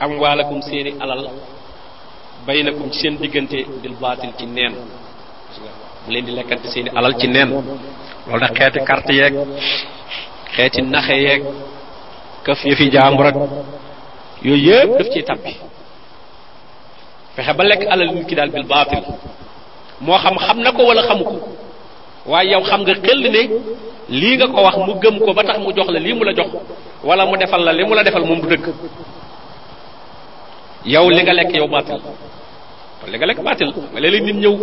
am waalakum seeni alal baynakum ci seen diggante bil baatil ci neen bu leen di lekkante seeni alal ci neen loolu nag xeeti carte yeeg xeeti naxe yeeg këf yëfi jaambur ak yooyu yëpp daf ciy tabbi fexe ba lekk alal nit ki daal bil baatil moo xam xam na ko wala xamu ko waaye yow xam nga xel ne lii nga ko wax mu gëm ko ba tax mu jox la lii mu la jox wala mu defal la li mu la defal moom du dëgg yow li nga lekk yow baatil kon li nga lekk baatil nga léeg-léeg nit ñëw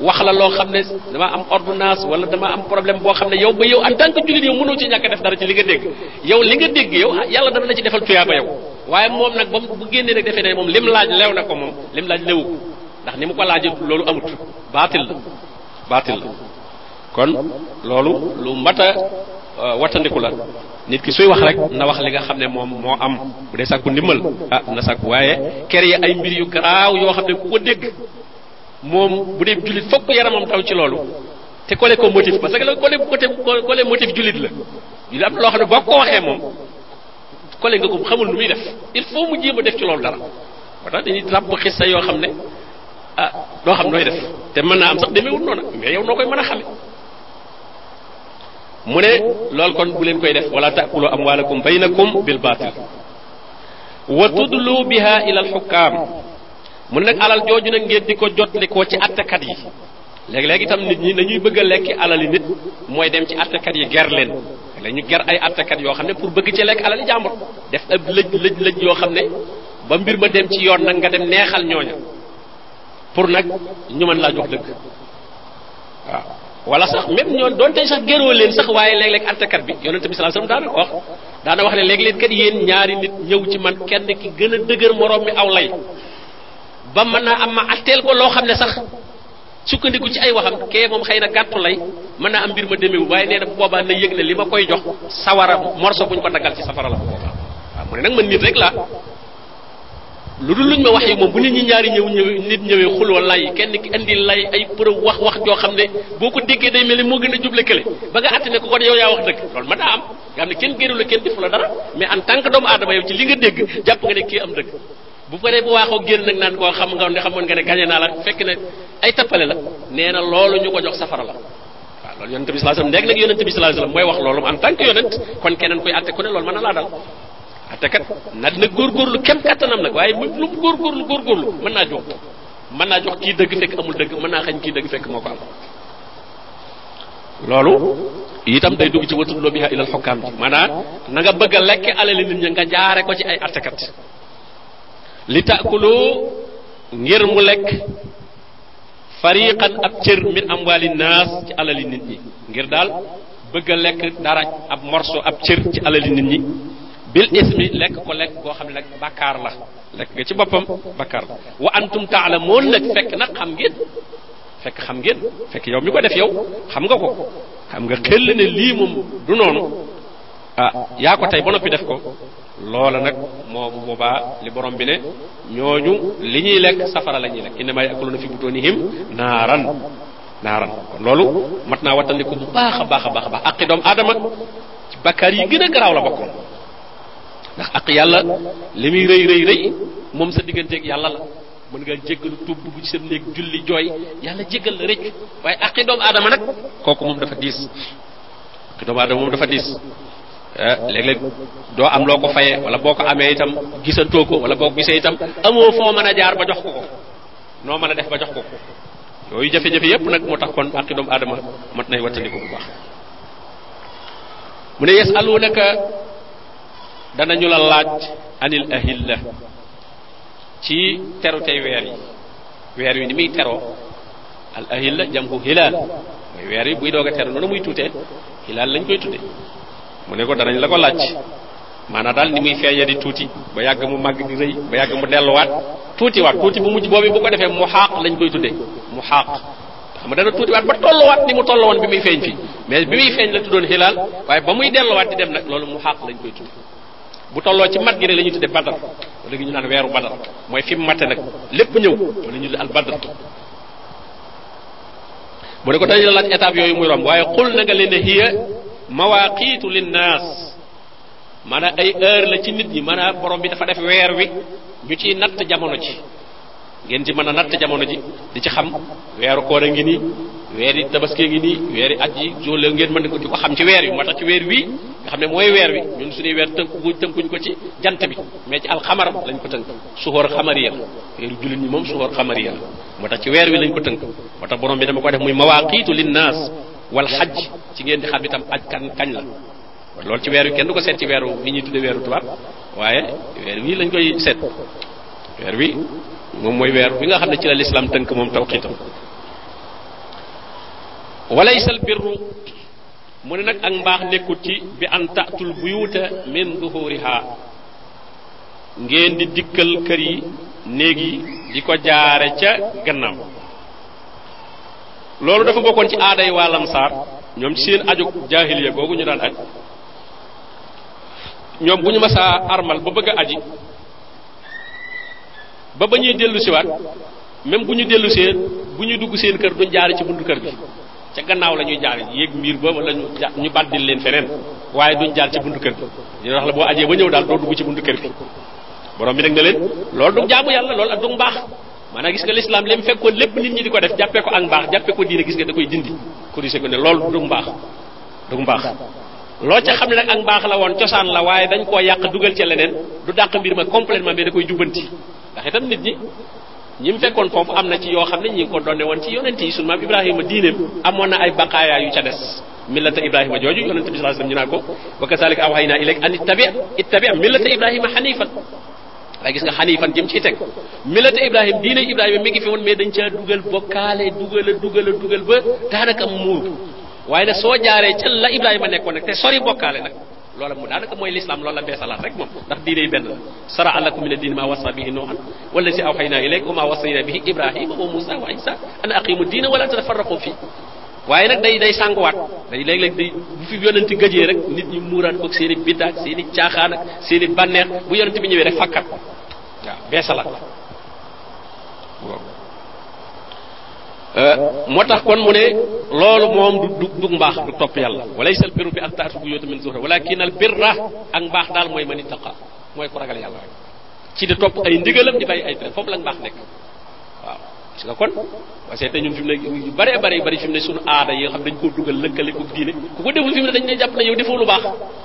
wax la loo xam ne dama am ordonnance wala dama am problème boo xam ne yow ba yow en tant que jullit yow mënoo ci ñàkk a def dara ci li nga dégg yow li nga dégg yow yàlla dana la ci defal tuyaaba yow waaye moom nag ba mu bu génnee rek defee ne moom lim laaj lew na ko moom lim laaj lewu ko ndax ni mu ko laajee loolu amut baatil la baatil la kon loolu lu mat a euh, wattandiku la nit ki suy wax rek na wax li nga xam ne moom moo am bu dee sàkku ndimbal ah na sàkku waaye kër yi ay mbir yu garaaw yoo xam ne ku ko dégg moom bu dee jullit fokk yaramam taw ci loolu te collé ko motif parce que la collé côté collé motif jullit la jullit am loo xam ne boo ko waxee moom kole nga ko xamul nu muy def il faut mu jéem a def ci loolu dara moo tax dañuy ràbb xissa yoo xam ne ah doo xam nooy def te mën naa am sax demeewul noonu mais yow noo koy mën a xame mu ne loolu kon bu leen koy def wala taakulu amwaalakum baynakum bil baatil wa tudlu biha ila al xukaam mu ne nag alal jooju nag ngeen di ko jotlikoo ci attakat yi léeg-léeg itam nit ñi nañuy bëgg a lekk alali nit mooy dem ci attakat yi ger leen la ñu ger ay attakat yoo xam ne pour bëgg ci lekk alali jàmbur def ab lëj lëj lëj yoo xam ne ba mbir ma dem ci yoon nag nga dem neexal ñooña pour nag ñu mën laa jox dëgg waaw wala sax même ñoo doonte sax gëroo leen sax waaye léeg-léeg attakat bi yonente bi sallallahu alayhi wasallam daana ko wax daana wax ne léeg-léeg kat yéen ñaari nit ñëw ci man kenn ki gën a dëgër moroom mi aw lay ba mën naa am ma atteel ko loo xam ne sax sukkandiku ci ay waxam kee moom xëy na gàttu lay mën naa am mbir ma demewu waaye nee na bu boobaa na yëg ne li ma koy jox sawara morso buñ ko daggal ci safara la bu boobaa waaw mu ne nag man nit rek laa lu dul luñ ma wax yi moom bu nit ñi ñaari ñëw ñëwee nit ñëwee xuloo lay kenn ki indi lay ay preuve wax wax joo xam ne boo ko déggee day mel ni moo gën a juble kële ba nga àtte ne ko kon yow yaa wax dëgg loolu mën naa am nga xam ne kenn gënu la kenn defu la dara mais en tant que doomu aadama yow ci li nga dégg jàpp nga ne kii am dëgg bu ko dee bu waaxoo génn nag naan koo xam nga ne xamoon nga ne gañe naa la fekk ne ay tappale la nee na loolu ñu ko jox safara la waaw loolu yonente bi sallallahu alayhi wasallam léegi nag yonente bi sallallahu alayhi wasallam mooy wax loolu en tant que yonent kon keneen kuy atte ku ne loolu mën na laa dal atte kat na dina góorgóorlu kem kattanam nag waaye lu mu góorgóorlu góorgóorlu mën naa jox mën naa jox kii dëgg fekk amul dëgg mën naa xañ kii dëgg fekk moo ko am loolu itam day dugg ci watul loo biha ilal xukkaam ji maanaam na nga bëgg a lekk alali nit ñi nga jaare ko ci ay attekat li taakulu ngir mu lekk fariqan ab cër min amwaali naas ci alali nit ñi ngir daal bëgg a lekk dara ab morso ab cër ci alali nit ñi bil ismi lekk ko lekk koo xam ne nag bakkaar la lekk nga ci boppam bakkaar la wa antum taalamoon nag fekk nag xam ngeen fekk xam ngeen fekk yow mi ko def yow xam nga ko xam nga xel ne lii moom du noonu ah yaa ko tey ba noppi def ko loola nag moo bu boobaa li borom bi ne ñooñu li ñuy lekk safara la ñuy lekk innama yakuluna fi butunihim naaran naaran kon loolu mat naa wattandiku bu baax a baax a baax a baax aqi doomu aadama ci bakkaar yi gën a garaaw la bokkoon ndax aq yàlla li muy rëy rëy rëy moom sa digganteeg yàlla la mën nga jéggalu tuub dugg ci sa néeg julli jooy yàlla jéggal la rëcc waaye aqi doomu aadama nag kooku moom dafa diis te doomu aadama moom dafa diis eh, léeg-léeg doo am loo ko fayee wala boo ko amee itam gisatoo ko wala boo ko gisee itam amoo foo mën a jaar ba jox ko ko noo mën a def ba jox ko ko yooyu jafe-jafe yépp nag moo tax kon àqi doomu aadama mat nay wattandiku bu baax mu ne yasalunaka danañu la laaj anil ahilla ci terutey weer yi weer wi ni muy teroo al ahil la jam ko hilaal mooy weer yi buy doog a teru noonu muy tuutee hilaal lañ koy tudde mu ne ko danañ la ko laaj maanaam daal ni muy feeñe di tuuti ba yàgg mu màgg di rëy ba yàgg mu delluwaat tuuti waat tuuti bu mujj boobu bu ko defee mu xaaq lañ koy tudde mu xaaq xam nga dana tuuti waat ba tolluwaat ni mu tollu woon bi muy feeñ fii mais bi muy feeñ la tuddoon hilaal waaye ba muy delluwaat di dem nag loolu mu xaaq lañ koy tudd bu tolloo ci mat gi rek la ñuy tudde badar wala gi ñu naan weeru badar mooy fi mu mate nag lépp ñëw wala ñu tudde al badar mu ne ko dañu la laaj étape yooyu muy romb waaye xul na nga leen ne hiya mawaaqiitu linnaas maanaam ay heure la ci nit ñi maanaam borom bi dafa def weer wi ñu ciy natt jamono ji ngeen ci mën a natt jamono ji di ci xam weeru koor a ngi nii weeri tabaski ngi nii weeri aj yi joole ngeen mën ko di ko xam ci weer wi moo tax ci weer wii nga xam ne mooy weer wi ñun suñuy weer tënku tënkuñ ko ci jant bi mais ci alxamar lañ ko tënk suxoor xamariya weeru jullit ñi moom suxoor xamariya la moo tax ci weer wi lañ ko tënk moo tax borom bi dama ko def muy mawaaqiitu linnaas wal xaj ci ngeen di xam itam aj kan kañ la loolu ci weer wi kenn du ko seet ci weeru ni ñuy tudde weeru tubaab waaye weer wi lañ koy seet weer wi moom mooy weer bi nga xam ne ci la lislaam tënk moom tawqiitam walaysal birru mu ne nag ak mbaax nekkut ci bi an taatul buyuuta min duhuriha ngeen di dikkal kër yi néeg yi di ko jaare ca gannaaw loolu dafa bokkoon ci aaday waa lamsaar ñoom ci seen aju jaahiliya googu ñu daan aj ñoom bu ñu masaa armal ba bëgg a aji ba ba ñuy dellu siwaat même bu ñu dellu see bu ñu dugg seen kër duñ jaari ci buntu kër gi ca gannaaw la ñuy jaar yéeg miir ba wala ñu ja ñu bàddil leen feneen waaye duñ jaar ci buntu kër gi dina wax la boo ajee ba ñëw daal doo dugg ci buntu kër gi borom bi nag ne leen loolu du jaamu yàlla loolu ak du mbaax maanaam gis nga lislaam li mu fekkoon lépp nit ñi di ko def jàppee ko ak mbaax jàppee ko diine gis nga da koy dindi corrigé ko ne loolu du mbaax du mbaax loo ca xam ne nag ak mbaax la woon cosaan la waaye dañ koo yàq dugal ca leneen du dàq mbir ma complètement mais da koy jubbanti ndax itam nit ñi ñi mu fekkoon foofu am na ci yoo xam ne ñi ngi ko donne woon ci yonent yi sunu maam Ibrahima diineem amoon na ay baqaayaa yu ca des millata Ibrahima jooju yonent bi sallallahu alayhi wasallam ñu naa ko wa kazalika awhayna ilayka an ittabi ittabi millata Ibrahima hanifan waaye gis nga xanifan jëm ci teg milata ibrahim diine ibrahima mi ngi fi woon mais dañ caa dugal bokkaale dugal a dugal a dugal ba daanaka muur waaye nag soo jaaree ca la ibrahima nekkoon nag te sori bokkaale nag loola mu daanaka mooy lislaam loola beesalaat rek moom ndax diine yi benn la sara lakum min ad-din ma wasa bihi nuuhan wala si awxayna ilayka wa ma wasayna bihi ibrahima wa musa wa isa an aqimu diina wala tatafarraqu fii waaye nag day day sànguwaat day léeg-léeg day bu fi yonenti gëjee rek nit ñi muuraat ko seen i bidda ak seen i caaxaan ak seen i bànneex bu yonent bi ñëwee rek fakkat waaw beesalaat la euh, moo tax kon mu ne loolu moom du du mbaax du topp yàlla walaysa al birru bi an taatu buyuuta min zuhra walakin al birra ak mbaax daal mooy man ittaqa mooy ko ragal yàlla rek ci di topp ay ndigalam di bàyyi ay tere foofu la mbaax nekk waaw gis nga kon parce que ñun fi mu ne yu bare bare bari fi mu ne suñu aada yi nga xam dañ koo dugal lëkkale ko diine ku ko deful fi mu ne dañ lay jàpp ne yow defoo lu baax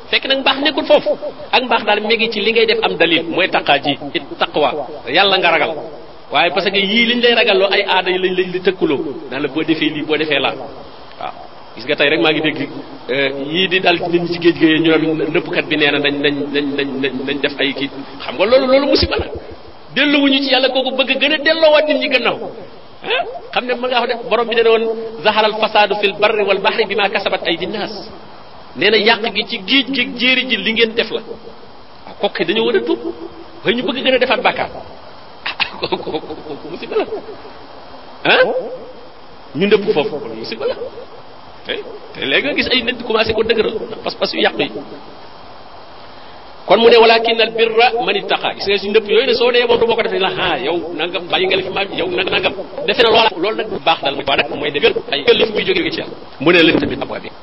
fekk nag mbaax nekkul foofu ak mbaax daal mi ngi ci li ngay def am dalil mooy taqaa ji it taqwa yàlla nga ragal waaye parce que yii liñ lay ragalloo ay aada yi lañ lañ di tëkkuloo naan la boo defee lii boo defee laa waaw gis nga tey rek maa ngi dégg euh, yii di dal nit ñi ci géej géej ñoom nëppkat bi nee na dañ dañ dañ dañ dañ def ay kii xam nga loolu loolu musiba la delluwuñu ci yàlla kooku bëgg gën a delloowaat nit ñi gannaaw ah xam ne ma ngaa ko def borom bi dana woon zaharal fasaadu fil barri wal bahri bi maa kasabat ay di naas nee na yàq gi ci géej gi jéeri ji li ngeen def la waaw kooku kay dañoo war a tuub waaye ñu bëgg gën a defaat bàkkaar kooku kooku kooku musiba la ah ñu ndëpp foofu kon musiba la te te léegi nga gis ay nit commencé ko dëgëral ndax pas-pas yu yàqu yi kon mu ne walakin al birra man ittaqa gis nga si ndëpp yooyu ne soo dee moom du ma ko defee la ah yow nangam bàyyi nga li fi maam yow nag nangam defe na loola loolu nag bu baax daal mooy nag mooy def ay këllif buy jógee ci yàlla mu ne leen tamit abwa bi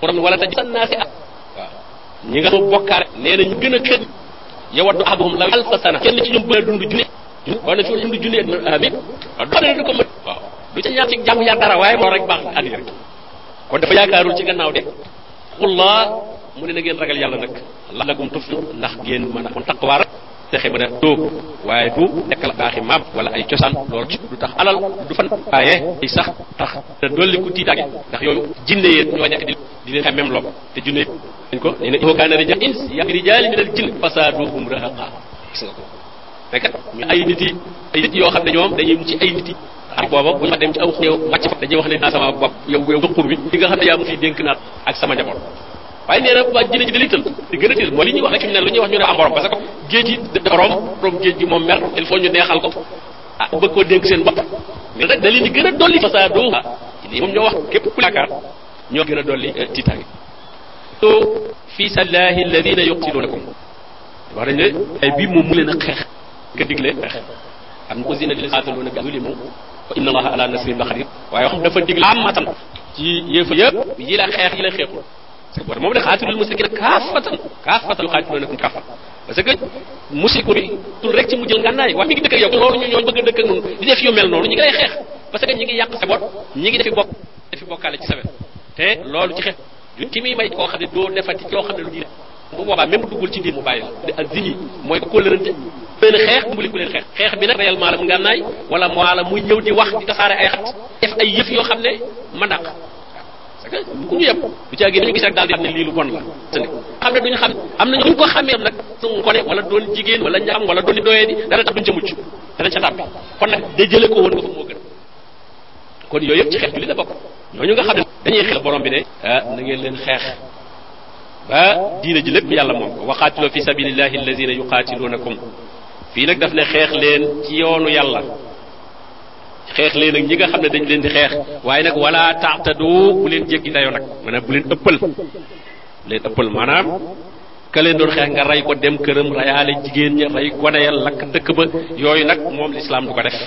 borom wala ta jisan naa si ah waaw ñi nga xam bokkaale nee na ñu gën a xëy yow addu ahaduhum la alfa sana kenn ci ñoom bëgg dund junne boo ne fi dund junne amin waaw doon ne du ko mën waaw du ca ñaar ci jàmm ya dara waaye moo rek baax at yi rek kon dafa yaakaarul ci gannaaw de xullaa mu ne na ngeen ragal yàlla nag lakum tuflihun ndax ngeen mën a kon taqwa rek fexe ba def tóog waaye du nekk la baaxi maam wala ay cosaan loolu du tax alal du fan waaye ay sax tax te dolli ku tiitaange ndax yooyu jinne yéen ñoo nekk di di leen xam même lopp te jinne dañ ko nee na innahu kaana rijaal ins ya rijaal min al jinn fasaaduhum rahaqa gis nga ko mais kat ñu ay nit yi ay nit yoo xam ne ñoom dañuy mu ci ay nit yi ak booba bu ñu dem ci aw xew wàcc fa dañuy wax ne naa sama bopp yow yow xur bi li nga xam ne yaa mu fi dénk naat ak sama njaboot waaye nee na waa jëne ji da lay tël di gën a tël mooy li ñuy wax rek fi mu ne lu ñuy wax ñu ne am borom parce que géej gi dafa borom borom géej gi moom mer il faut ñu neexal ko ah bëgg koo dénk seen bopp mais nag da leen di gën a dolli fasaadu ah lii moom ñoo wax képp ku yaakaar ñoo gën a dolli eh, tiitaange to fi sallahi alladina yuqtilunakum wax nañ ne ay bii moom mu leen a xeex ka digle xeex am ko zina lil xaataluna bi zulimu wa inna allaha ala nasrihim la xadir waaye wax dafa digle amatan ci yëf yëpp yi la xeex yi la xeexul war moom la xaatilul musrikina kaafatan kaafatan yu xaatilunakum kaafa parce que musiku bi tul rek ci mu jël ngànnaay wax mi ngi dëkk ak yow loolu ñu ñoo bëgg a dëkk ak noonu di def yu mel noonu ñu ngi lay xeex parce que ñi ngi yàq sa bor ñi ngi defi bokk defi bokkaale ci sa wet te loolu ci xeex ki muy may koo xam ne doo defati ci loo xam ne lu ñuy bu boobaa même bu duggul ci diin mu bàyyi la di azimi mooy ko lërante leen xeex dimbali ku leen xeex xeex bi nag réellement la mu ngànnaay wala moala muy ñëw di wax di tasaare ay xat def ay yëf yoo xam ne ma dàq parce que ku ñu yëpp du caa génn ñu gis rek daal di xam ne lii lu bon la xam ne duñu xam am nañu ko xamee nag suñu ko ne wala doon jigéen wala ñaam wala doon doyee di dana tax duñ ca mucc dana ca tàbbi kon nag da jële ko woon nga fa moo gën kon yooyu yëpp ci xeex jullit la bokk ñooñu nga xam ne dañuy xeex borom bi ne ah na ngeen leen xeex ba diina ji lépp yàlla moom ko waqaatiloo fi sabilillahi alladina yuqaatiluunakum fii nag daf ne xeex leen ci yoonu yàlla xeex leen ak ñi nga xam ne dañ leen di xeex waaye nag wala taatadu bu leen jéggi dayoo nag maanaam bu leen ëppal bu leen ëppal maanaam ka leen doon xeex nga rey ko dem këram reyaale jigéen ña rey gone ya lakk dëkk ba yooyu nag moom lislaam du ko def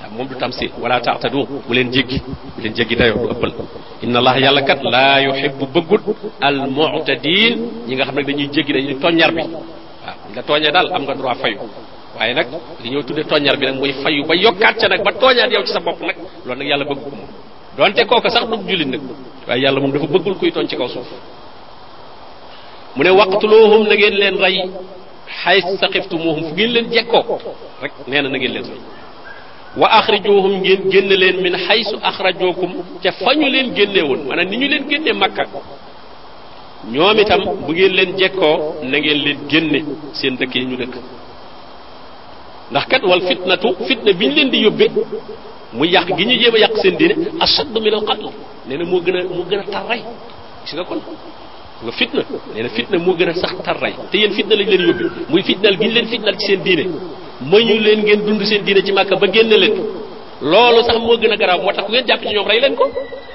waaw moom du tamsil wala taatadu bu leen jéggi bu leen jéggi dayoo du ëppal inna allah yàlla kat laa yuhibbu bëggut al mu'tadin ñi nga xam ne dañuy jéggi dañuy toññar bi waaw bu la tooñee daal am nga droit fayu waaye nag li ñoo tuddee toññar bi nag mooy fayu ba yokkaat ca nag ba tooñaat yow ci sa bopp nag loolu nag yàlla bëgg ko moom donte kooka sax dug jullit nag waaye yàlla moom dafa bëggul kuy tooñ ci kaw suuf mu ne waqtuluhum na ngeen leen rey xay saqiftumuhum fu ngeen leen jekkoo rek nee na na ngeen leen rey wa axrijuhum ngeen génne leen min xaysu axrajukum ca fa ñu leen génne woon maanaam ni ñu leen génne makka ñoom itam bu ngeen leen jekkoo na ngeen leen génne seen dëkk yi ñu dëkk ndax kat wal fitnatu fitna bi ñu leen di yóbbe mu yàq gi ñu jéem a yàq seen diine ashaddu min al qatl nee na moo gën a moo gën a tar rey gis nga kon nga fitna nee na fitna moo gën a sax tar rey te yéen fitna lañ leen yóbbi muy fitnal gi ñu leen fitnal ci seen diine mañu leen ngeen dund seen diine ci màkka ba génn leen loolu sax moo gën a garaaw moo tax ku ngeen jàpp ci ñoom rey leen ko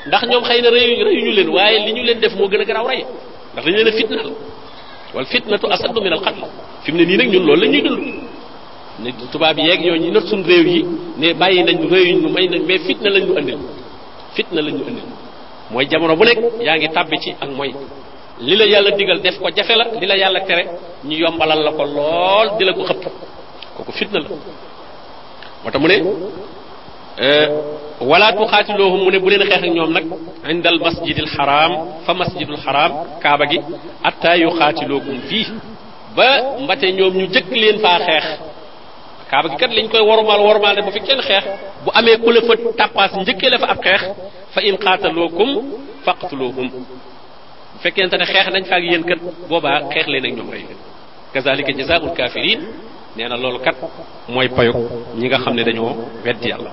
ndax ñoom xëy na reyuñu reyuñu leen waaye li ñu leen def moo gën a garaaw rey ndax dañu leen a fitnal wal fitnatu asaddu min al qatl fi mu ne nii nag ñun loolu la ñuy dund ne tubaab yeeg yooyu ñu not suñ réew yi ne bàyyi nañ réew yi ñu may nañ mais fitna lañ ñu andil fitna lañ ñu andil mooy jamono bu nekk yaa ngi tàbbi ci ak mooy li la yàlla digal def ko jafe la li la yàlla tere ñu yombalal la ko lool di la ko xëpp kooku fitna la moo tax mu ne euh, wala tuxaatiloohum mu ne bu leen xeex ak ñoom nag indal masjidil xaraam fa masjidul xaraam kaaba gi atta yuxaatilookum fii ba mbate ñoom ñu jëkk leen faa xeex kaaba gi kat liñ koy wormaal wormaal ne bu fi kenn xeex bu amee ku la fa tàppaas njëkkee la fa ab xeex fa in qaataluukum faqtuluuhum bu fekkente ne xeex nañ fa ak yéen kat boobaa xeex leen ak ñoom rey leen kazalika jazaa'ul kaafiriin nee na loolu kat mooy payu ñi nga xam ne dañoo weddi yàlla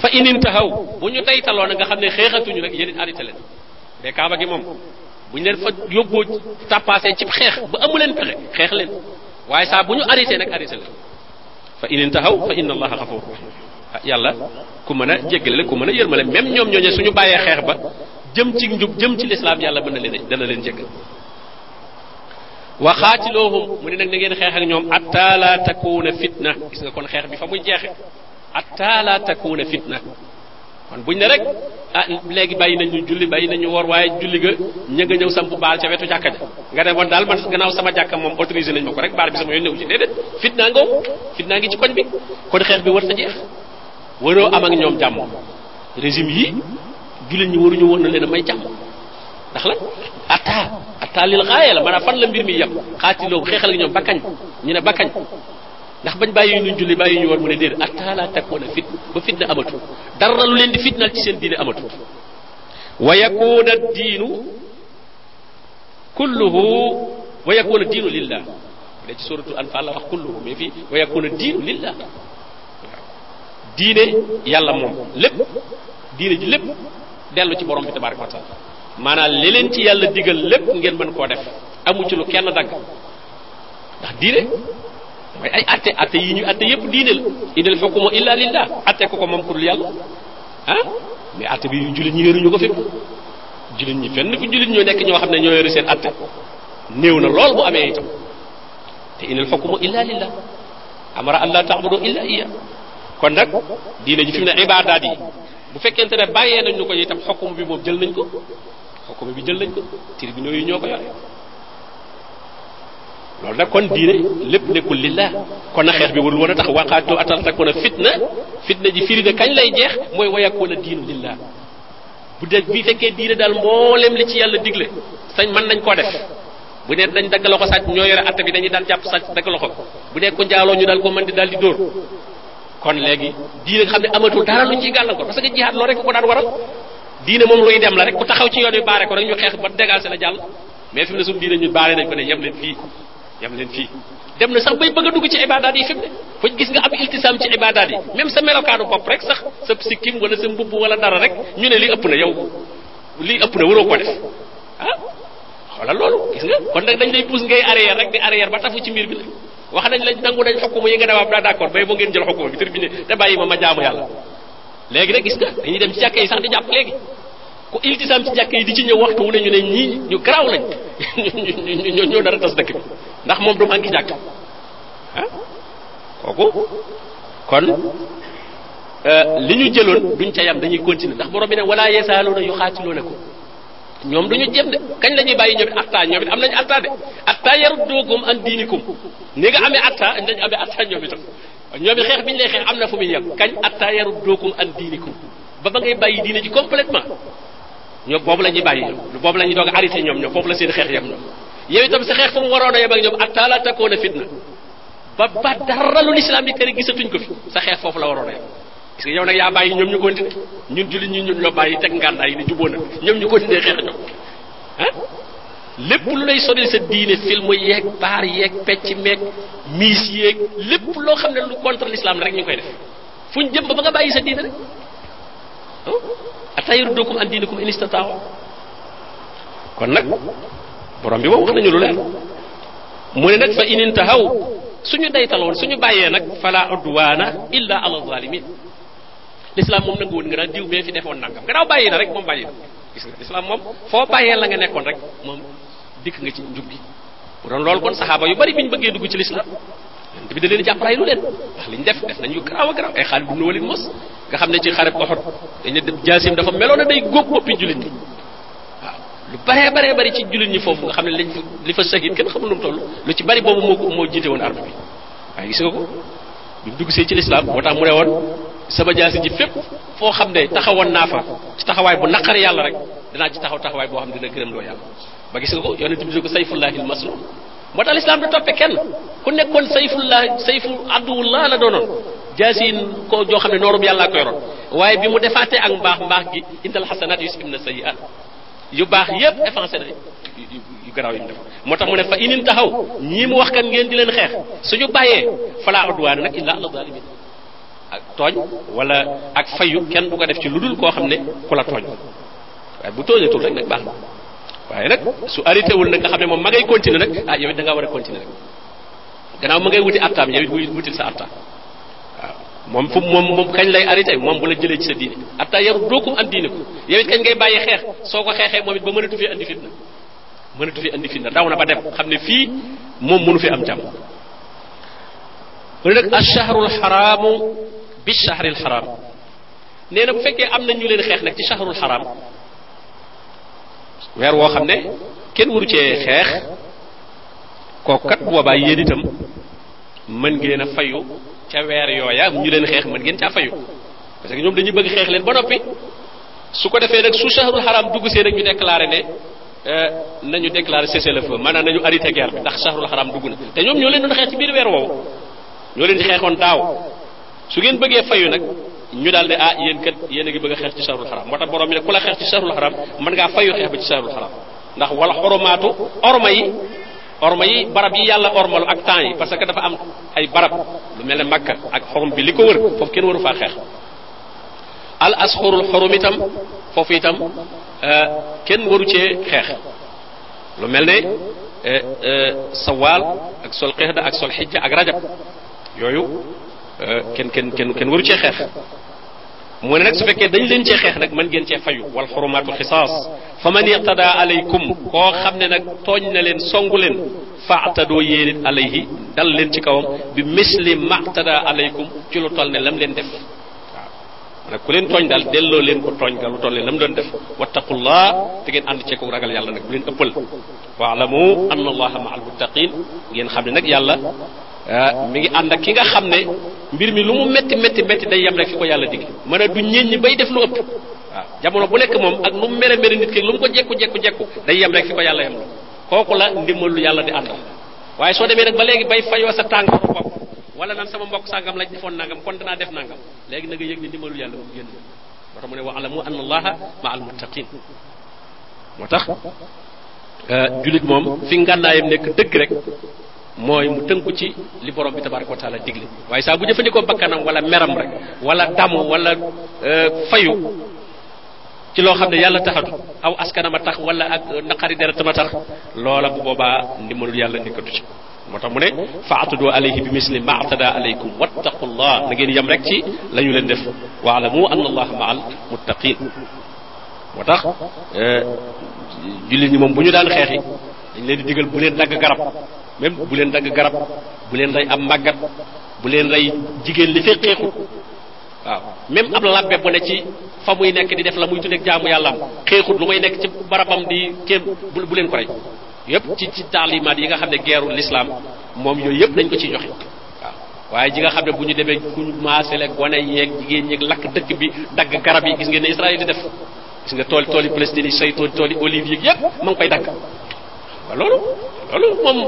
fa in intahaw bu ñu taytaloo na nga xam ne xeexatuñu rek yéen arrêté leen mais kaaba gi moom bu ñu leen fa yóbboo tàppaasee cib xeex ba amu leen pexe xeex leen waaye saa bu ñu arrêté nag arrêté la fa in intahaw fa inna allaha ghafur ah, yàlla ku mën a jéggale la ku mën a yërmale même ñoom ñooñu suñu bàyyee xeex ba jëm ci njub jëm ci lislaam yàlla mën na leen dana leen jéggal wa xaatiloohum mu ne nag na ngeen xeex ak ñoom atta la takuuna fitna gis nga kon xeex bi fa muy jeexe atta la takuuna fitna kon buñ ne rek ah léegi bàyyi nañu julli bàyyi nañu woor waaye julli ga ña nga ñëw samp baal ca wetu jàkka ja nga ne woon daal man gannaaw sama jàkka moom autorisé nañ ma ko rek baal bi sama yoon newu ci déedéet fitnaa nga fitnaa ngi ci koñ bi kon xeex bi war ta jeex waroo am ak ñoom jàmm régime yi jullit ñi waruñu woon na leen a may jàmm ndax la atta atta lil xaaya la maanaam fan la mbir mi yem xaatiloo xeexal ak ñoom bakkañ ñu ne bakkañ ndax bañ bàyyi ñu julli bàyyi ñu war mu ne déedéet atta la takuna fit ba fitna amatu dara lu leen di fitnal ci seen diine amatu wa yakuna diinu kulluhu wa yakuna diinu lillah da ci suratu anfal la wax kulluhu mais fii wa yakuna diinu lillah diine yàlla moom lépp diine ji lépp dellu ci borom bi tabaraka wa taala maanaam li leen ci yàlla digal lépp ngeen mën koo def amu ci lu kenn dagg ndax diine mooy ay atte atte yi ñu atte yépp diine la idal xukuma illa lillah atte ko ko moom pour yàlla ah mais atte bi jullit ñi wéeruñu ko fépp jullit ñi fenn fu jullit ñoo nekk ñoo xam ne ñoo yore seen atte néew na lool bu amee itam te inal xukuma illa lillah amara an la taabudu illa iya kon nag diine ji fi mu ne ibaadaat yi bu fekkente ne bàyyee nañ ñu ko itam xukuma bi moom jël nañ ko xukuma bi jël nañ ko tribunaux yi ñoo ko yore loolu nag kon diine lépp nekkul lillah kon na xeex bi warul woon a tax waqaatoo atal takkoon a fitna fitna ji firi na kañ lay jeex mooy wayakoon a diinu lillah bu dee bi fekkee diine daal mboolem li ci yàlla digle sañ mën nañ koo def bu ne dañ dagg loxo sàcc ñoo yore atte bi dañuy daal jàpp sàcc dagg loxo bu nekk ko njaaloo ñu daal ko mën di daal di dóor kon léegi diine nga xam ne amatul dara lu ciy gàllankoor parce que jihaad loolu rek ko daan waral diine moom luy dem la rek ku taxaw ci yoon wi baare ko rek ñu xeex ba dégager la jàll mais fi mu ne suñu diine ñun baale nañ ko ne yem leen fii yem leen fii dem na sax bay bëgg a dugg ci ibaadaat yi fi mu ne fu gis nga am iltisaam ci ibaadaat yi même sa melokaanu bopp rek sax sa sikkim wala sa mbubb wala dara rek ñu ne li ëpp na yow lii ëpp na waroo ko def ah xoolal loolu gis nga kon nag dañ lay pousse ngay arrière rek di arrière ba tafu ci mbir bi la wax nañ la nangu nañ xukuma yi nga ne waa d'accord bay boo ngeen jël xukuma bi terminé te bàyyi ma ma jaamu yàlla léegi nag gis nga dañuy dem ci jàkka yi sax di jàpp léegi ku iltisaam ci jàkk yi di ci ñëw waxtu wu ne ñu ne ñii ñu garaaw lañ ñoo ñoo dara tas dëkk bi ndax moom du manqué jàkk ah kooku kon li ñu jëloon duñ ca yam dañuy continuer ndax borom bi ne wala yasaaluuna yu xaatiluuna ko ñoom duñu jéem de kañ la ñuy bàyyi ñoom it atta ñoom it am nañu atta de atta yaruddukum an diinikum ni nga amee atta dañ amee atta ñoom itam ñoom it xeex bi ñu lay xeex am na fu muy yem kañ atta yaruddukum an diinikum ba ba ngay bàyyi diine ji complètement ñoo boobu la ñuy bàyyi ñoom boobu la ñuy doog a arrêté ñoom ñoom foofu la seen xeex yem ñoom yow itam sa xeex fu mu waroon a yem ak ñoom atta la takoona fitna ba ba dara lu lislaam di tere gisatuñ ko fi sa xeex foofu la waroon a yem parce que yow nag yaa bàyyi ñoom ñu continué ñun jullit ñi ñun ñoo bàyyi teg ngàndaay yi ni juboo na ñoom ñu continué xeex ñoom ah lépp lu lay sonil sa diine film yeeg baar yeeg pecc meeg miis yeeg lépp loo xam ne lu contre l'islam rek ñu koy def fu ñu jëm ba ba nga bàyyi sa diine rek ata yurdukum an diinikum in istataaw kon nag borom bi moom wax nañu lu leen mu ne nag fa in intahaw suñu daytaloon suñu bàyyee nag fala udwaana illa ala zalimin l'islam moom nangu woon nga naan diw mee fi defoon nangam gannaaw bàyyi na rek moom bàyyi na gis nga l'islam moom foo bàyyee la nga nekkoon rek moom dikk nga ci njub gi bu doon loolu kon saxaaba yu bari bi ñu bëggee dugg ci lislaam yonent bi da leen jàpp rey lu leen ndax li ñu def def nañ yu garaaw a garaaw ay Xaalid ibn Walid mos nga xam ne ci xareb Uhud dañ ne jaasim dafa meloon na day góob boppi jullit ñi waaw lu baree baree bari ci jullit ñi foofu nga xam ne lañ fa li fa sahid kenn xamul lu mu toll lu ci bari boobu moo ko moo jiite woon arme bi waaye gis nga ko bi mu dugg see ci lislaam moo tax mu ne woon sama jaasi ji fépp foo xam ne taxawoon naa fa ci taxawaay bu naqari yàlla rek dinaa ci taxaw taxawaay boo xam ne dina gërëm loo yàlla ba gis nga ko yonent bi ko sayfullahi al maslul moo tax lislaam da toppe kenn ku nekkoon sayfullah sayfu abduwullah la doonoon jaasin ko joo xam ne noorub yàllaa ko yoroon waaye bi mu defaatee ak mbaax mbaax gi indal xasanaat yusibna sayiat yu baax yépp effacé na yu garaaw yi mu def moo tax mu ne fa inin taxaw ñii mu wax kan ngeen di leen xeex suñu bàyyee falaa udwaana nag illa ala zalimin ak tooñ wala ak fayu kenn du ko def ci lu dul koo xam ne ku la tooñ waaye bu tooñatul rek nag baax na waaye nag su arrêté wul nag nga xam ne moom ma ngay continuer nag ah yow it da ngaa war a continuer rek gannaaw ma ngay wuti attaam yow it wuy wutil sa attaam waaw moom fu moom moom kañ lay arrêté moom bu la jëlee ci sa diine atta yaru dookum an diine ko yow it kañ ngay bàyyi xeex soo ko xeexee moom it ba mënatu fi andi fitna mënatu fi andi fitna daw na ba dem xam ne fii moom mënu fi am jàmm mu ne nag achahrul xaraamu bi chahril xaraam nee na bu fekkee am na ñu leen xeex nag ci shahrul xaram weer woo xam ne kenn waru cee xeex kooku kat bu boobaa yéen itam mën ngeen a fayu ca weer yooya ñu leen xeex mën ngeen caa fayu parce que ñoom dañuy bëgg xeex leen ba noppi su ko defee nag su shahrul xaram dugg see nag ñu déclaré ne euh, nañu déclaré cessez-le-feu maanaam nañu arrêté guerre bi ndax shahrul xaram dugg na te ñoom ñoo leen doon xeex ci biir weer woowu ñoo leen di xeexoon daaw su ngeen bëggee fayu nag ñu daal ne ah yéen kat yéen a ngi bëgg a xeex ci sahrul xaram moo tax borom bi ne ku la xeex ci sahrul xaram mën ngaa fayu xeex ba ci sahrul xaram ndax wala xoromaatu orma yi orma yi barab yi yàlla ormal ak temps yi parce que dafa am ay barab lu mel ne Makka ak xorom bi li ko wër foofu kenn waru faa xeex al asxurul xorum itam foofu itam euh, kenn waru cee xeex lu mel ne euh, euh, sawaal ak sol qixda ak sol xijja ak rajab yooyu euh, kenn kenn kenn kenn waru cee xeex mu ne nag su fekkee dañ leen cee xeex nag mën ngeen cee fayu wal xurumaatu xisaas fa man iqtada alaykum koo xam ne nag tooñ na leen songu leen faatadoo yéen it alayhi dal leen ci kawam bi misli maqtada alaykum ci lu toll ne lam leen def nag ku leen tooñ daal delloo leen ko tooñ ga lu toll la mu doon def wattaqullah te ngeen ànd ceeku ragal yàlla nag bu leen ëppal waalamu anna allaha ma al muttaqin ngeen xam ne nag yàlla ah, mi ngi ànd ak ki nga xam ne mbir mi lu mu metti metti metti day yem rek fi ko yàlla digg mën a du ñeen ñi bay def lu ëpp waaw jamono bu nekk moom ak nu mu mere mere nit ki lu mu ko jekku jekku jekku day yem rek fi ko yàlla yem kooku la ndimbalu yàlla di àndal waaye soo demee nag ba léegi bay fayoo sa tàngooru bopp wala nan sama mbokk sàngam lañ defoon nangam kon danaa def nangam léegi na nga yëg ni ndimbalu yàlla mu génn moo tax mu ne wa alamu anna allaha ma al muttaqin moo tax euh, julit moom fi ngànnaayam nekk dëgg rek mooy mu tënku ci li borom bi tabaraka wa taala digle waaye saa bu jëfandikoo bakkanam wala meram rek wala damu wala euh, fayu ci loo xam ne yàlla taxatu aw askanama tax wala ak naqari deretama tax loola bu boobaa ndimbalul yàlla nekkatu ci moo tax mu ne faatudu alayhi bi misli ma atada alaykum wattaqullah na ngeen yem rek ci la ñu leen def waalamu anna allaha maa al muttaqin moo tax euh, jullit ñi moom bu ñu daan xeexi dañ leen di digal bu leen dagg garab même bu leen dagg garab bu leen rey am màggat bu leen rey jigéen li fee xeexu waaw même ab labbe bu ne ci fa muy nekk di def la muy tuddeeg jaamu yàlla am xeexut lu may nekk ci barabam di kenn bu bu leen ko rey yépp ci ci taalimaat yi nga xam ne geeru lislaam moom yooyu yépp dañ ko ci joxe waaw waaye ji nga xam ne bu ñu demee ku ñu maasale gone yeeg jigéen ñeeg lakk dëkk bi dagg garab yi gis ngeen ne Israël di def gis nga tool tool yi Palestine yi say tool tool yi olive yi yépp ma ngi koy dagg waaw loolu loolu moom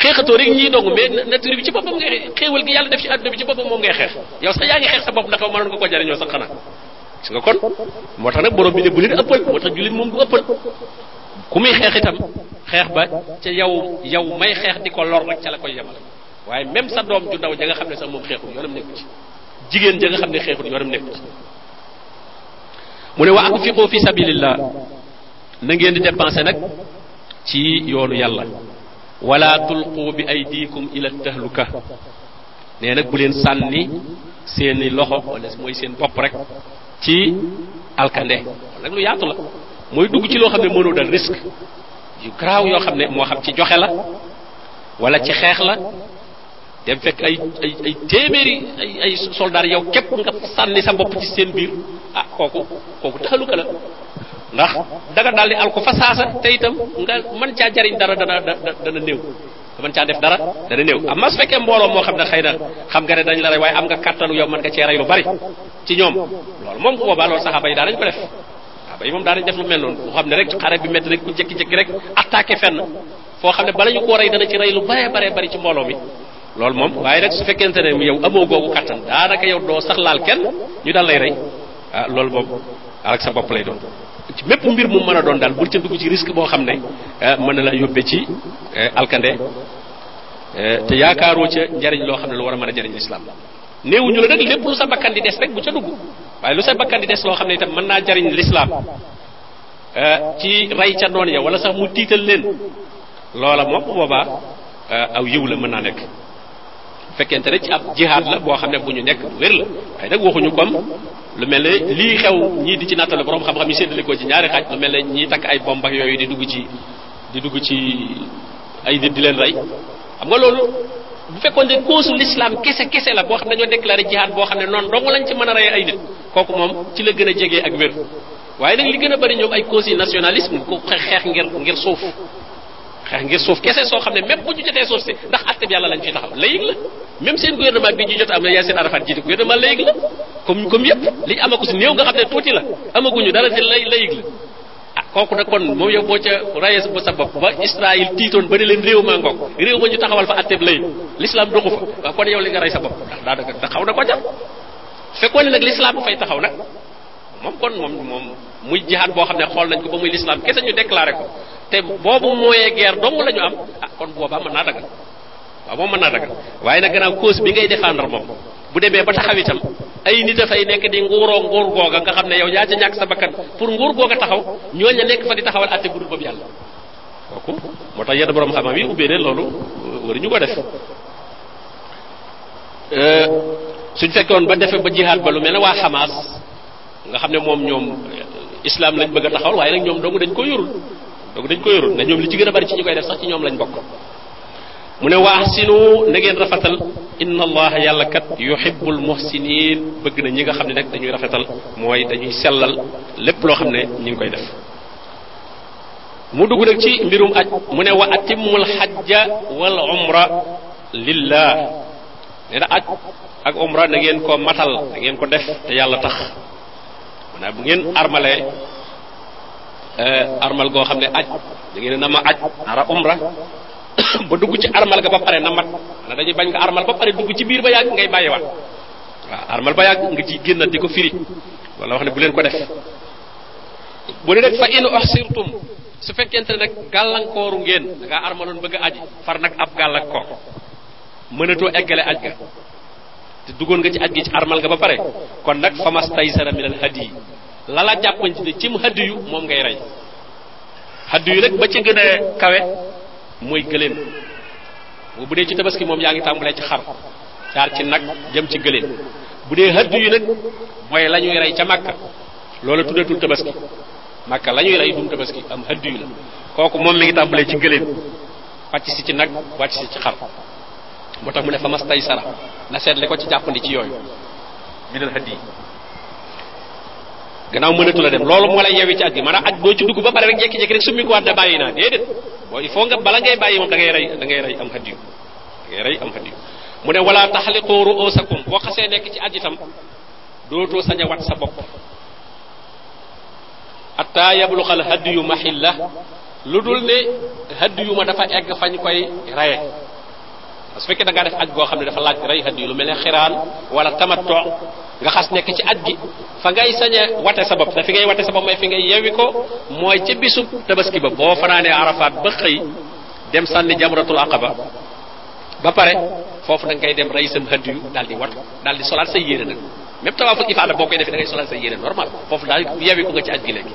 xeexatoo rek ñii dong mais nature bi ci boppam ngay xeewal gi yàlla def ci àdduna bi ci boppam moom ngay xeex yow sax yaa ngi xeex sa bopp ndax mënoon nga ko jariñoo sax xanaa gis nga kon moo tax nag borom bi ne bu leen ëppal moo tax jullit moom du ëppal ku muy xeex itam xeex ba ca yow yow may xeex di ko lor rek ca la koy yemal waaye même sa doom ju ndaw ja nga xam ne sax moom xeexul yoonam nekku ci jigéen ja nga xam ne xeexul yoonam nekku ci mu ne wa anfiqu fi sabilillah na ngeen di dépensé nag ci yoonu yàlla wala tulqu bi aydikum ila tahluka nee nag bu leen sànni seeni loxo wala mooy seen bopp rek ci alkande nag lu yaatu la mooy dugg ci loo xam ne mënoo dal risque yu garaaw yoo xam ne moo xam ci joxe la wala ci xeex la dem fekk ay ay ay téeméeri ay ay soldaar yow képp nga sànni sa bopp ci seen biir ah kooku kooku taxaluka la ndax danga daal di al ko fa saasa te itam nga mën caa jariñ dara dana dana néew nga mën caa def dara dana néew amma su fekkee mbooloo moo xam ne xëy na xam nga ne dañ la rey waaye am nga kàttanu yow mën nga cee rey lu bari ci ñoom loolu moom bu boobaa loolu saxaaba yi daanañ ko def saxaaba yi moom daanañ def lu mel noonu mu xam ne rek xare bi métti rek ku jékki-jékki rek attaqué fenn foo xam ne bala ñu ko rey dana ci rey lu bare bare bari ci mbooloo mi loolu moom waaye nag su fekkente ne yow amoo googu kattan daanaka yow doo sax laal kenn ñu daal lay rey ah loolu moom ak sa bopp lay doon ci mépp mbir mu mën a doon daal bul ca dugg ci risque boo xam ne eh, mën na la yóbbee ci eh, alkande eh, te yaakaaroo ca njariñ loo xam ne lu war a mën a jariñ lislaam la néewuñu la nag lépp lu sa bakkan di des rek bu ca dugg waaye lu sa bakkan di des loo xam ne itam mën naa jariñ lislaam eh, ci rey ca noon ya wala sax mu tiital leen loola moom boobaa eh, aw yiw la mën naa nekk fekkente ne ci ab jihaad la boo xam ne bu ñu nekk bu wér la waaye nag waxuñu comme lu mel ne lii xew ñii di ci nattale borom xam-xam yi séddale ko ci ñaari xaaj lu mel ne ñii takk ay bomb ak yooyu di dugg ci di dugg ci ay nit di leen rey xam nga loolu bu fekkoon ne cause l'islam kese kese la boo xam ne dañoo déclaré jihaad boo xam ne noonu dong lañ ci mën a rey ay nit kooku moom ci la gën a jege ak wér waaye nag li gën a bari ñoom ay cause yi nationalisme ko xeex xeex ngir ngir suuf xeex ngir suuf kese soo xam ne même bu ñu jotee suuf si ndax acte bi yàlla lañ fi taxaw layig la même seen gouvernement bi ñu jot am na Yacine Arafat jiite gouvernement layig la comme comme yépp li ñu amagu si néew nga xam ne tuuti la amaguñu dara te lay layig la ah kooku nag kon moom yow boo ca rayes ba sa bopp ba Israël tiitoon ba ne leen réew maa ngoog réew ma ñu taxawal fa atteb lay l'islam doxu fa waaw kon yow li nga rey sa bopp ndax daanaka taxaw na ko jar fekkoon ne nag l'islam bu fay taxaw nag moom kon moom moom muy jihaad boo xam ne xool nañ ko ba muy lislaam kese ñu déclaré ko te boobu mooyee guerre dong la ñu am ah kon boobaa mën naa dagal waaw moom mën naa dagal waaye nag gannaaw cause bi ngay défendre moom bu demee ba taxaw itam ay nit a fay nekk di nguuroo nguur googa nga xam ne yow yaa ca ñàkk sa bakkan pour nguur googa taxaw ñooñu nekk fa di taxawal atte bu dul boobu yàlla kooku moo tax yenn borom xam-xam yi ubbee ne loolu waruñu ko def euh, suñ fekkoon ba defee ba jihaad ba lu mel ne waa Hamas nga xam ne moom ñoom euh, islam lañ bëgg a taxawal waaye nag ñoom dong dañ ko yorul dong dañ ko yorul na ñoom li ci gën a bari ci ñu koy def sax ci ñoom lañ bokk mu ne wa ahsinu na ngeen rafetal inna allaha yàlla kat yuhibbul muhsinin bëgg na ñi nga xam ne nag dañuy rafetal mooy dañuy sellal lépp loo xam ne ñi ngi koy def mu dugg nag ci mbirum aj mu ne wa atimmul xajja wal umra lillah nee na aj ak umra da ngeen ko matal da ngeen ko def te yàlla tax maanaam bu ngeen armalee eh, armal goo xam ne aj da ngeen na ma aj nara umra ba dugg ci armal ga ba pare na mat na dañuy bañ nga armal ba pare dugg ci biir ba yàgg ngay bàyyiwaat waaw armal ba yàgg nga ci génnat di ko firi wala wax ne bu leen ko def bu ne rek fa in uhsirtum su fekkente ne nag gàllankooru ngeen da ngaa armaloon bëgg a aji far nag ab gàllankoor mënatoo eggale aj ga te duggoon nga ci aj gi ci armal nga ba pare kon nag famas taysara minal hadiyi la la jàppañ ci cim hadiyu moom ngay rey hadiyu nag ba ci gën a kawe mooy gëléem bu dee ci tabaski moom yaa ngi tàmbalee ci xar jaar ci nag jëm ci gëléem bu dee hadiyu nag mooy la ñuy rey ca màkka loola tuddatul tabaski màkka la ñuy rey dum tabaski am hëddu la kooku moom mi ngi tàmbalee ci gëléem wàcc si ci nag wàcc si ci xar moo tax mu ne fa mas tay sara na seet li ko ci jàppandi ci yooyu minal hëddi gannaaw mënatu la dem loolu moo lay yewi ci aj gi maanaam aj doo ci dugg ba pare rek jekki-jekki rek summi ko waat ne bàyyi naa déedéet boo il faut nga bala ngay bàyyi moom da ngay rey da ngay rey am hadiyu da ngay rey am hadiyu mu ne wala taxliqu ru'usakum boo xasee nekk ci aj itam dootoo sañ a wat sa bopp ataa yabluxal haddi yu maxil la lu dul ne haddi yu ma dafa egg fañ koy reye su fekkee da ngaa def aj goo xam ne dafa laaj rey haddi yu lu mel ne xiraan wala tamattu nga xas nekk ci aj gi fa ngay sañ a wate sa bopp da fi ngay wate sa bopp mooy fi ngay yewwi ko mooy ca bisub tabaski ba boo fanaanee arafaat ba xëy dem sànni jamratul aqaba ba pare foofu da ngay dem rey sam hëdd yu daal di wat daal di solaat say yére nag même tawaaful ifaada boo koy defee da ngay solaat say yére normal foofu daal yewi ko nga ci aj gi léegi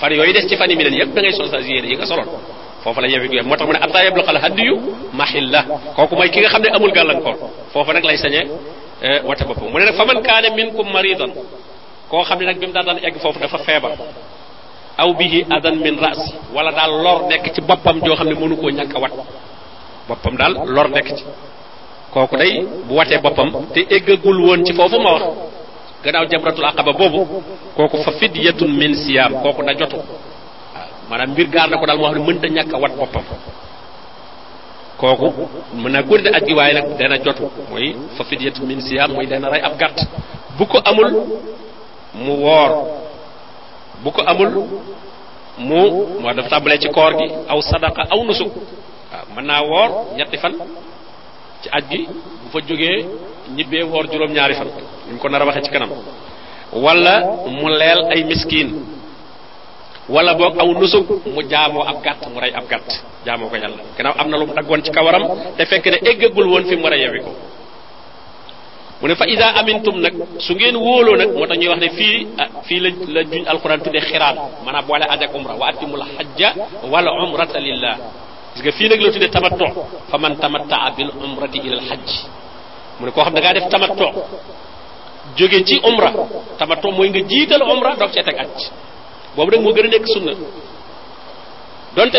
fan yooyu des ci fan yi mi leen yëpp da ngay sol sa yére yi nga soloon foofu la yewi ko moo tax mu ne atta yablu xal hëdd yu mahilla kooku mooy ki nga xam ne amul gàllankoor foofu nag lay sañe wata boppam mu ne nag fa man kaane minkum maridan koo xam ne nag bi mu daan daan egg foofu dafa feebar aw bihi adan min ras wala daal lor nekk ci boppam joo xam ne mënu koo ñàkk a wat boppam daal lor nekk ci kooku day bu watee boppam te eggagul woon ci foofu ma wax gannaaw jamratul aqaba boobu kooku fa fidyatun min siyaam kooku na jotu waaw maanaam mbir gaar na ko daal moo xam ne mënta ñàkk a wat boppam kooku mën naa góor de aj gi waaye nag dana jotu mooy fa fidyatun min siyaam mooy dana rey ab gàtt bu ko amul mu woor bu ko amul mu moo dafa tàmbalee ci koor gi aw sadaqa aw nusuk waaw mën naa woor ñetti fan ci aj gi bu fa jógee ñibbee woor juróom-ñaari fan ñu ko nar a waxee ci kanam wala mu leel ay miskin wala boog aw nusuk mu jaamoo ab gàtt mu rey ab gàtt jaamoo ko yàlla gannaaw am na lu mu daggoon ci kawaram te fekk ne eggagul woon fi mu war a yewi ko mu ne fa ida amintum nag su ngeen wóoloo nag moo tax ñuy wax ne fii ah, fii la la juñ alquran tuddee xiraan maanaam boole aj ak umra wa atimul hajja wal umrata lillah gis nga fii nag la tuddee tamattu fa man tamattaa bil umrati ila al hajj mu ne koo xam da ngaa def tamattu jóge ci umra tamattu mooy nga jiital umra doog cee teg aj boobu nag moo gën a nekk sunna donte